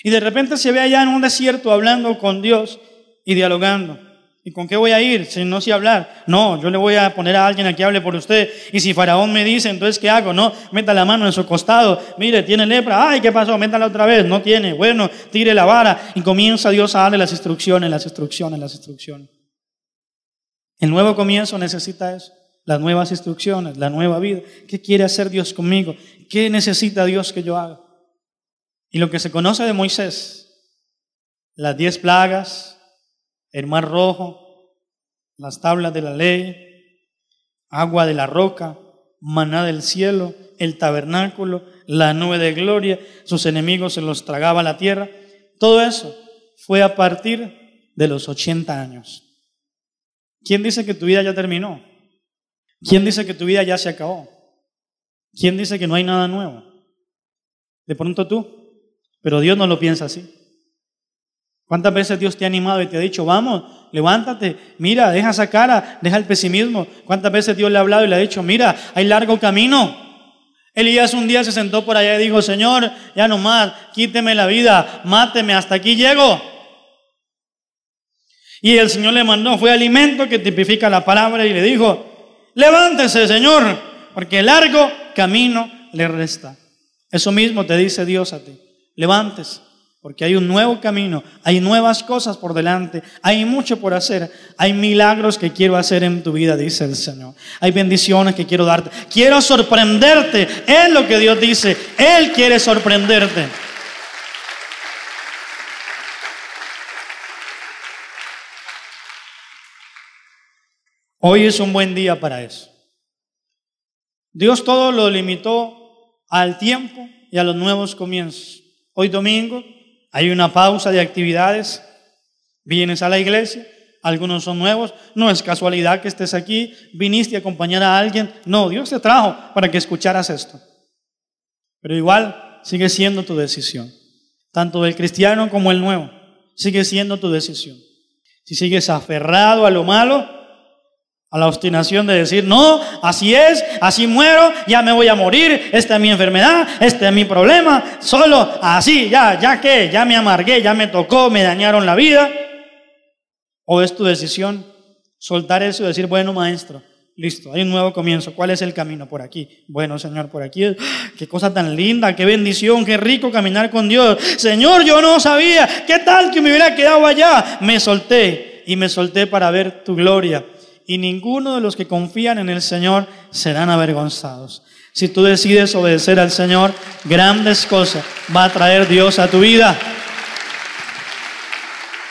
Y de repente se ve allá en un desierto hablando con Dios y dialogando. ¿Y con qué voy a ir si no sé hablar? No, yo le voy a poner a alguien a que hable por usted. Y si Faraón me dice, entonces ¿qué hago? No, meta la mano en su costado. Mire, tiene lepra. Ay, ¿qué pasó? Métala otra vez. No tiene. Bueno, tire la vara. Y comienza Dios a darle las instrucciones, las instrucciones, las instrucciones. El nuevo comienzo necesita eso las nuevas instrucciones, la nueva vida. ¿Qué quiere hacer Dios conmigo? ¿Qué necesita Dios que yo haga? Y lo que se conoce de Moisés, las diez plagas, el mar rojo, las tablas de la ley, agua de la roca, maná del cielo, el tabernáculo, la nube de gloria, sus enemigos se los tragaba la tierra. Todo eso fue a partir de los 80 años. ¿Quién dice que tu vida ya terminó? ¿Quién dice que tu vida ya se acabó? ¿Quién dice que no hay nada nuevo? De pronto tú, pero Dios no lo piensa así. ¿Cuántas veces Dios te ha animado y te ha dicho, vamos, levántate, mira, deja esa cara, deja el pesimismo? ¿Cuántas veces Dios le ha hablado y le ha dicho, mira, hay largo camino? Elías un día se sentó por allá y dijo, Señor, ya no más, quíteme la vida, máteme, hasta aquí llego. Y el Señor le mandó, fue alimento que tipifica la palabra y le dijo, levántese, Señor, porque largo camino le resta. Eso mismo te dice Dios a ti. Levántese, porque hay un nuevo camino, hay nuevas cosas por delante, hay mucho por hacer, hay milagros que quiero hacer en tu vida, dice el Señor. Hay bendiciones que quiero darte. Quiero sorprenderte, es lo que Dios dice. Él quiere sorprenderte. Hoy es un buen día para eso. Dios todo lo limitó al tiempo y a los nuevos comienzos. Hoy domingo hay una pausa de actividades. Vienes a la iglesia, algunos son nuevos. No es casualidad que estés aquí, viniste a acompañar a alguien. No, Dios te trajo para que escucharas esto. Pero igual sigue siendo tu decisión. Tanto el cristiano como el nuevo. Sigue siendo tu decisión. Si sigues aferrado a lo malo, a la obstinación de decir, no, así es, así muero, ya me voy a morir, esta es mi enfermedad, este es mi problema, solo así, ya, ya que, ya me amargué, ya me tocó, me dañaron la vida. O es tu decisión soltar eso y decir, bueno, maestro, listo, hay un nuevo comienzo, ¿cuál es el camino por aquí? Bueno, Señor, por aquí, qué cosa tan linda, qué bendición, qué rico caminar con Dios. Señor, yo no sabía, ¿qué tal que me hubiera quedado allá? Me solté y me solté para ver tu gloria y ninguno de los que confían en el Señor serán avergonzados. Si tú decides obedecer al Señor, grandes cosas va a traer Dios a tu vida.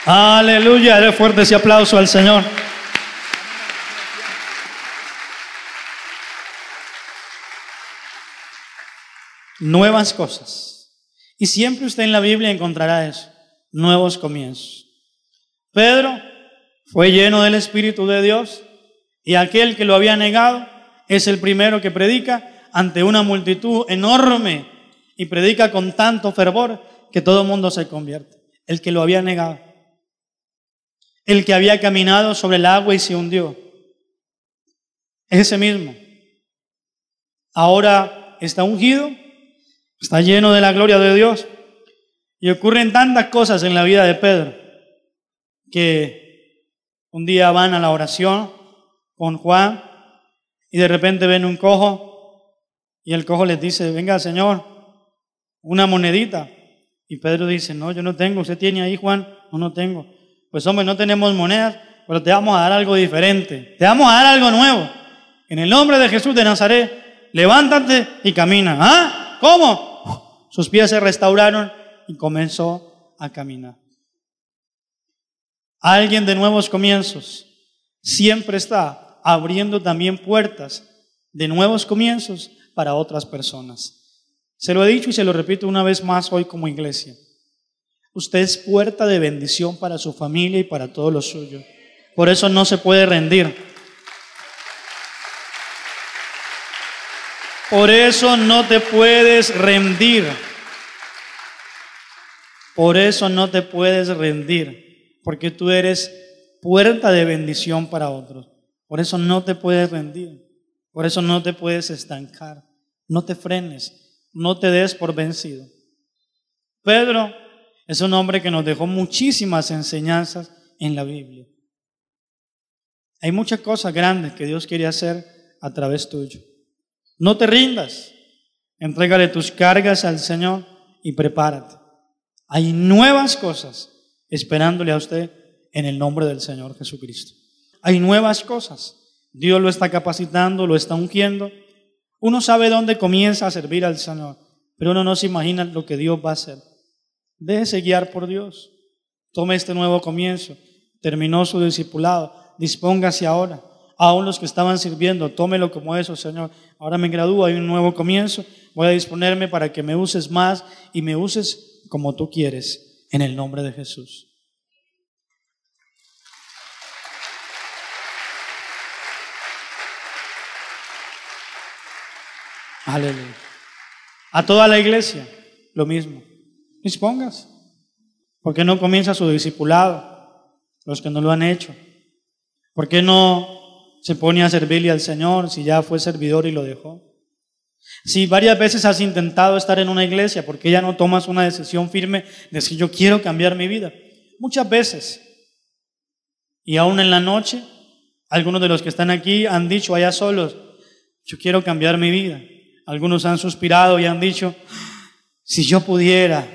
Aleluya, dale fuerte ese aplauso al Señor. Nuevas cosas. Y siempre usted en la Biblia encontrará eso, nuevos comienzos. Pedro fue lleno del Espíritu de Dios y aquel que lo había negado es el primero que predica ante una multitud enorme y predica con tanto fervor que todo el mundo se convierte. El que lo había negado. El que había caminado sobre el agua y se hundió. ese mismo. Ahora está ungido, está lleno de la gloria de Dios. Y ocurren tantas cosas en la vida de Pedro que un día van a la oración con Juan y de repente ven un cojo y el cojo les dice, venga Señor, una monedita. Y Pedro dice, no, yo no tengo, usted tiene ahí Juan, no, no tengo. Pues hombre, no tenemos monedas, pero te vamos a dar algo diferente, te vamos a dar algo nuevo. En el nombre de Jesús de Nazaret, levántate y camina. ¿Ah? ¿Cómo? Sus pies se restauraron y comenzó a caminar. Alguien de nuevos comienzos siempre está abriendo también puertas de nuevos comienzos para otras personas. Se lo he dicho y se lo repito una vez más hoy como iglesia. Usted es puerta de bendición para su familia y para todo lo suyo. Por eso no se puede rendir. Por eso no te puedes rendir. Por eso no te puedes rendir. Porque tú eres puerta de bendición para otros. Por eso no te puedes rendir. Por eso no te puedes estancar. No te frenes. No te des por vencido. Pedro es un hombre que nos dejó muchísimas enseñanzas en la Biblia. Hay muchas cosas grandes que Dios quiere hacer a través tuyo. No te rindas. Entrégale tus cargas al Señor y prepárate. Hay nuevas cosas esperándole a usted en el nombre del Señor Jesucristo. Hay nuevas cosas. Dios lo está capacitando, lo está ungiendo. Uno sabe dónde comienza a servir al Señor, pero uno no se imagina lo que Dios va a hacer. Déjese guiar por Dios. Tome este nuevo comienzo. Terminó su discipulado. Dispóngase ahora. Aún los que estaban sirviendo, tómelo como eso, Señor. Ahora me gradúo, hay un nuevo comienzo. Voy a disponerme para que me uses más y me uses como tú quieres, en el nombre de Jesús. Aleluya. A toda la iglesia, lo mismo. Dispongas. ¿Por qué no comienza su discipulado? Los que no lo han hecho. ¿Por qué no se pone a servirle al Señor si ya fue servidor y lo dejó? Si varias veces has intentado estar en una iglesia, ¿por qué ya no tomas una decisión firme de decir yo quiero cambiar mi vida? Muchas veces. Y aún en la noche, algunos de los que están aquí han dicho allá solos, yo quiero cambiar mi vida. Algunos han suspirado y han dicho, si yo pudiera,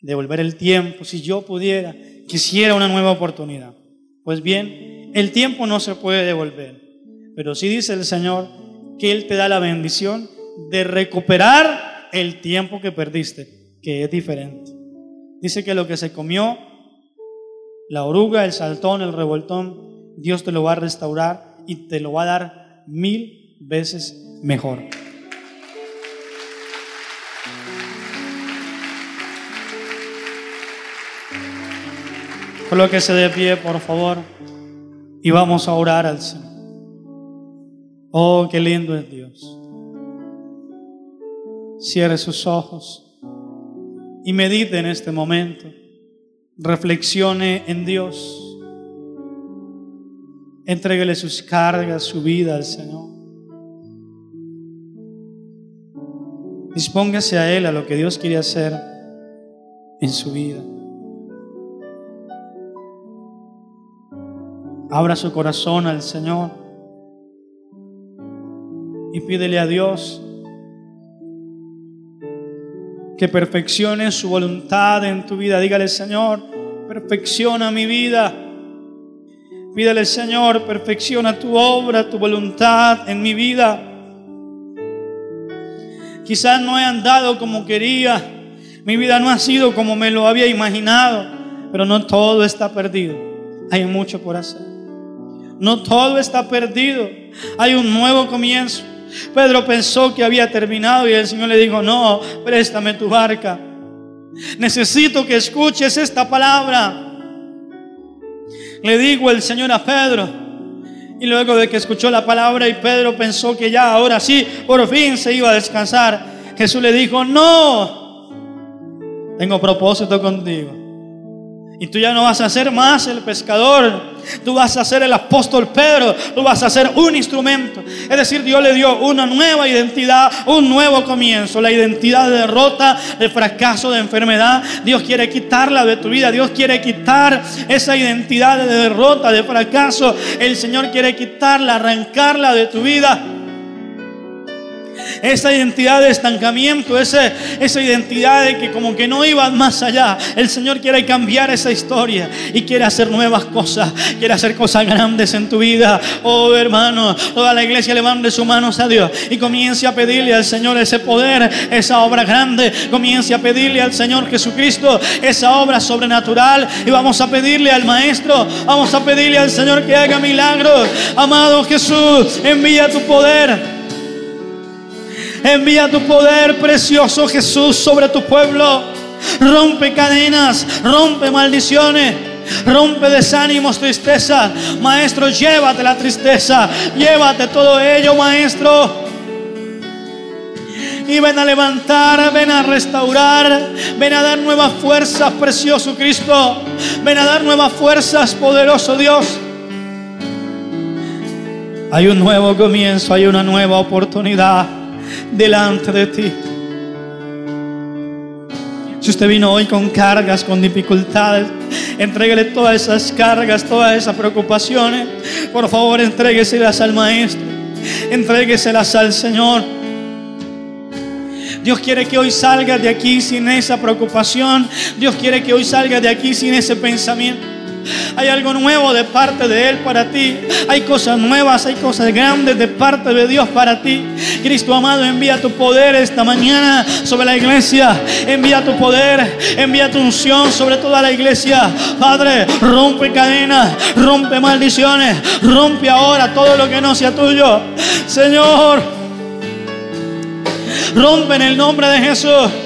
devolver el tiempo, si yo pudiera, quisiera una nueva oportunidad. Pues bien, el tiempo no se puede devolver, pero sí dice el Señor que Él te da la bendición de recuperar el tiempo que perdiste, que es diferente. Dice que lo que se comió, la oruga, el saltón, el revoltón, Dios te lo va a restaurar y te lo va a dar mil veces mejor. Colóquese de pie, por favor, y vamos a orar al Señor. Oh, qué lindo es Dios. Cierre sus ojos y medite en este momento. Reflexione en Dios. Entréguele sus cargas, su vida al Señor. Dispóngase a Él, a lo que Dios quiere hacer en su vida. Abra su corazón al Señor y pídele a Dios que perfeccione su voluntad en tu vida. Dígale, Señor, perfecciona mi vida. Pídele, Señor, perfecciona tu obra, tu voluntad en mi vida. Quizás no he andado como quería, mi vida no ha sido como me lo había imaginado, pero no todo está perdido. Hay mucho por hacer. No todo está perdido. Hay un nuevo comienzo. Pedro pensó que había terminado y el Señor le dijo, no, préstame tu barca. Necesito que escuches esta palabra. Le dijo el Señor a Pedro. Y luego de que escuchó la palabra y Pedro pensó que ya, ahora sí, por fin se iba a descansar, Jesús le dijo, no, tengo propósito contigo. Y tú ya no vas a ser más el pescador. Tú vas a ser el apóstol Pedro. Tú vas a ser un instrumento. Es decir, Dios le dio una nueva identidad, un nuevo comienzo. La identidad de derrota, de fracaso, de enfermedad. Dios quiere quitarla de tu vida. Dios quiere quitar esa identidad de derrota, de fracaso. El Señor quiere quitarla, arrancarla de tu vida. Esa identidad de estancamiento, esa, esa identidad de que como que no iban más allá. El Señor quiere cambiar esa historia y quiere hacer nuevas cosas, quiere hacer cosas grandes en tu vida. Oh hermano, toda la iglesia levante sus manos a Dios y comience a pedirle al Señor ese poder, esa obra grande. Comience a pedirle al Señor Jesucristo esa obra sobrenatural y vamos a pedirle al Maestro, vamos a pedirle al Señor que haga milagros. Amado Jesús, envía tu poder. Envía tu poder precioso Jesús sobre tu pueblo. Rompe cadenas, rompe maldiciones. Rompe desánimos, tristeza. Maestro, llévate la tristeza. Llévate todo ello, maestro. Y ven a levantar, ven a restaurar, ven a dar nuevas fuerzas, precioso Cristo. Ven a dar nuevas fuerzas, poderoso Dios. Hay un nuevo comienzo, hay una nueva oportunidad delante de ti. Si usted vino hoy con cargas, con dificultades, entréguele todas esas cargas, todas esas preocupaciones. Por favor, entrégueselas al Maestro. Entrégueselas al Señor. Dios quiere que hoy salga de aquí sin esa preocupación. Dios quiere que hoy salga de aquí sin ese pensamiento. Hay algo nuevo de parte de Él para ti. Hay cosas nuevas, hay cosas grandes de parte de Dios para ti. Cristo amado, envía tu poder esta mañana sobre la iglesia. Envía tu poder, envía tu unción sobre toda la iglesia. Padre, rompe cadenas, rompe maldiciones, rompe ahora todo lo que no sea tuyo. Señor, rompe en el nombre de Jesús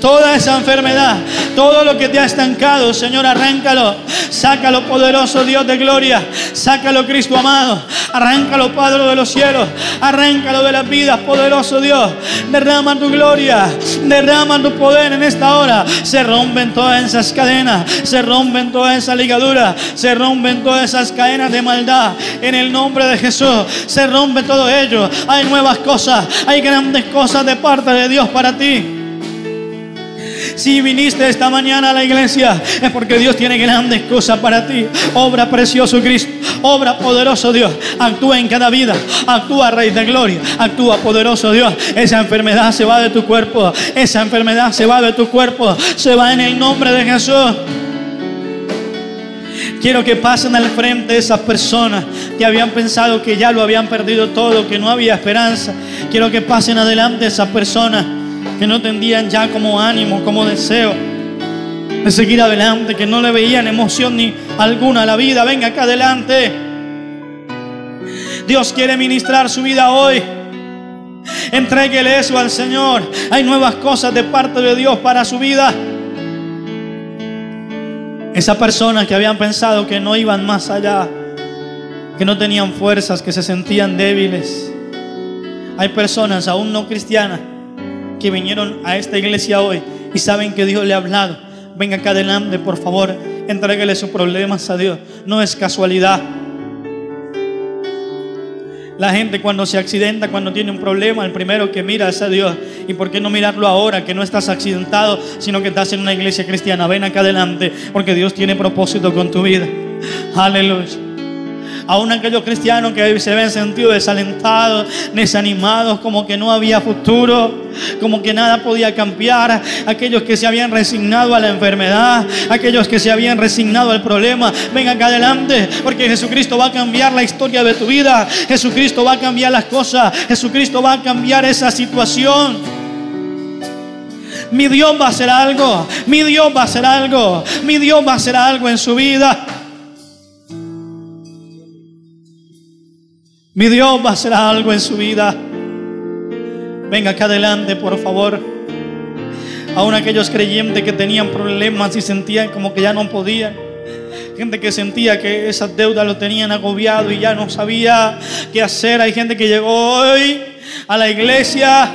toda esa enfermedad, todo lo que te ha estancado, Señor, arráncalo. Sácalo, poderoso Dios de gloria. Sácalo, Cristo amado. Arráncalo, Padre de los cielos. Arráncalo de las vidas, poderoso Dios. Derrama tu gloria. Derrama tu poder en esta hora. Se rompen todas esas cadenas. Se rompen todas esas ligaduras. Se rompen todas esas cadenas de maldad. En el nombre de Jesús. Se rompe todo ello. Hay nuevas cosas. Hay grandes cosas de parte de Dios para ti. Si viniste esta mañana a la iglesia es porque Dios tiene grandes cosas para ti. Obra precioso Cristo, obra poderoso Dios. Actúa en cada vida, actúa Rey de Gloria, actúa poderoso Dios. Esa enfermedad se va de tu cuerpo, esa enfermedad se va de tu cuerpo, se va en el nombre de Jesús. Quiero que pasen al frente esas personas que habían pensado que ya lo habían perdido todo, que no había esperanza. Quiero que pasen adelante esas personas que no tendrían ya como ánimo, como deseo de seguir adelante, que no le veían emoción ni alguna a la vida. Venga acá adelante. Dios quiere ministrar su vida hoy. Entréguele eso al Señor. Hay nuevas cosas de parte de Dios para su vida. Esas personas que habían pensado que no iban más allá, que no tenían fuerzas, que se sentían débiles. Hay personas aún no cristianas que vinieron a esta iglesia hoy y saben que Dios le ha hablado, venga acá adelante, por favor, entréguele sus problemas a Dios. No es casualidad. La gente cuando se accidenta, cuando tiene un problema, el primero que mira es a Dios. ¿Y por qué no mirarlo ahora que no estás accidentado, sino que estás en una iglesia cristiana? Ven acá adelante, porque Dios tiene propósito con tu vida. Aleluya aún aquellos cristianos que se habían sentido desalentados, desanimados, como que no había futuro, como que nada podía cambiar, aquellos que se habían resignado a la enfermedad, aquellos que se habían resignado al problema, ven acá adelante, porque Jesucristo va a cambiar la historia de tu vida, Jesucristo va a cambiar las cosas, Jesucristo va a cambiar esa situación. Mi Dios va a hacer algo, mi Dios va a hacer algo, mi Dios va a hacer algo en su vida. Mi Dios va a hacer algo en su vida. Venga acá adelante, por favor. Aún aquellos creyentes que tenían problemas y sentían como que ya no podían. Gente que sentía que esas deudas lo tenían agobiado y ya no sabía qué hacer. Hay gente que llegó hoy a la iglesia,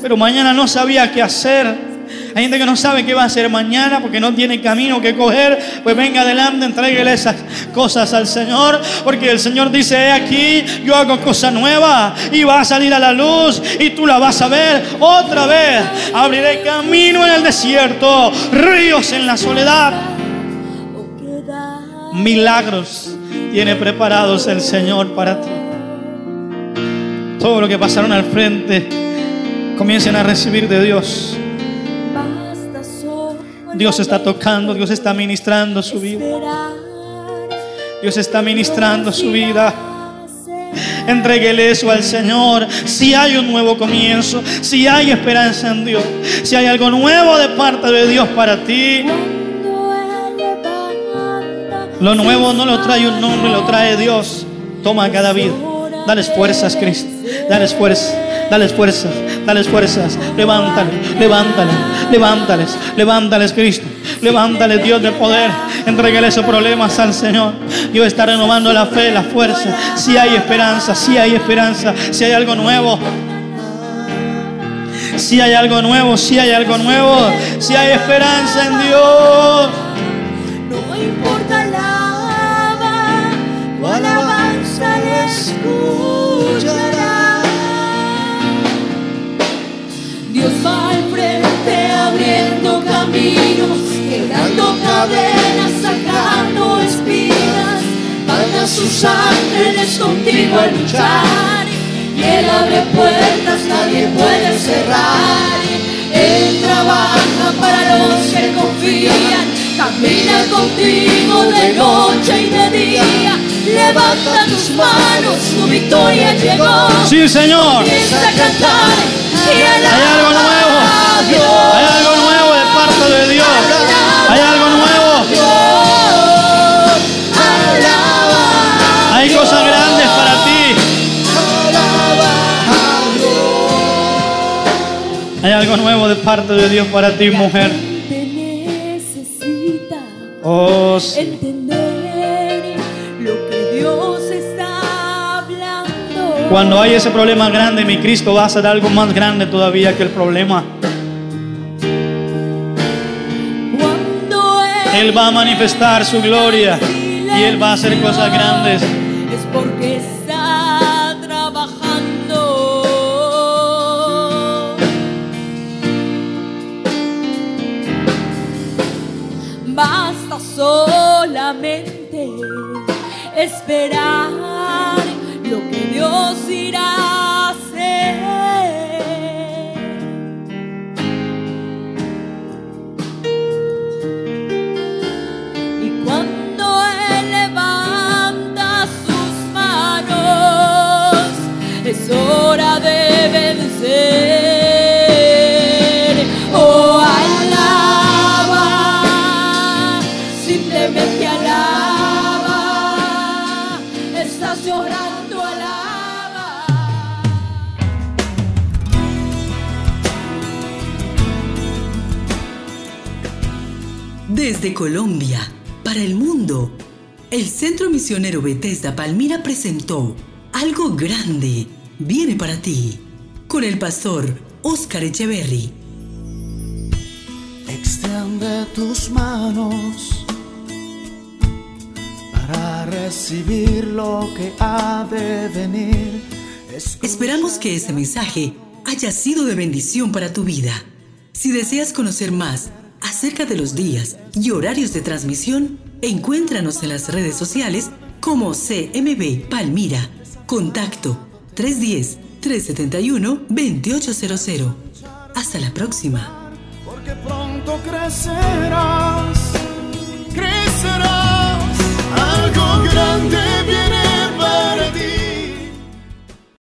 pero mañana no sabía qué hacer. Hay gente que no sabe qué va a hacer mañana porque no tiene camino que coger. Pues venga adelante, entréguele esas cosas al Señor. Porque el Señor dice, he aquí, yo hago cosa nueva y va a salir a la luz y tú la vas a ver otra vez. Abriré camino en el desierto, ríos en la soledad. Milagros tiene preparados el Señor para ti. Todo lo que pasaron al frente Comiencen a recibir de Dios. Dios está tocando, Dios está ministrando su vida. Dios está ministrando su vida. Entréguele eso al Señor. Si hay un nuevo comienzo, si hay esperanza en Dios, si hay algo nuevo de parte de Dios para ti. Lo nuevo no lo trae un nombre, lo trae Dios. Toma cada vida. Dale fuerzas, Cristo. Dale fuerzas. Dale fuerzas. Dale fuerzas. Levántale, levántale, levántales, levántales, Cristo. Levántale, Dios de poder. Entréguele esos problemas al Señor. Dios está renovando la fe, la fuerza. Si hay esperanza, si hay esperanza, si hay algo nuevo. Si hay algo nuevo, si hay algo nuevo, si hay esperanza en Dios. No importa sus ángeles contigo a luchar. Y Él abre puertas, nadie puede cerrar. Él trabaja para los que confían. Camina contigo de noche y de día. Levanta tus manos, tu victoria llegó. Sí, Señor. Empieza a cantar y Hay algo nuevo. a Dios. Hay algo nuevo de parte de Dios. Hay algo nuevo. Dios, alaba Hay cosas grandes para ti. Hay algo nuevo de parte de Dios para ti, mujer. Oh, sí. entender lo que Dios está hablando. Cuando hay ese problema grande, mi Cristo va a hacer algo más grande todavía que el problema. Cuando Él va a manifestar su gloria y Él va a hacer cosas grandes. es porque Basta solamente esperar lo que Dios irá a hacer. Desde Colombia, para el mundo, el Centro Misionero Bethesda Palmira presentó Algo Grande viene para ti con el pastor Oscar Echeverry. Extiende tus manos para recibir lo que ha de venir. Escucha Esperamos que este mensaje haya sido de bendición para tu vida. Si deseas conocer más Acerca de los días y horarios de transmisión, encuéntranos en las redes sociales como CMB Palmira. Contacto 310-371-2800. Hasta la próxima. Porque pronto crecerás, crecerás.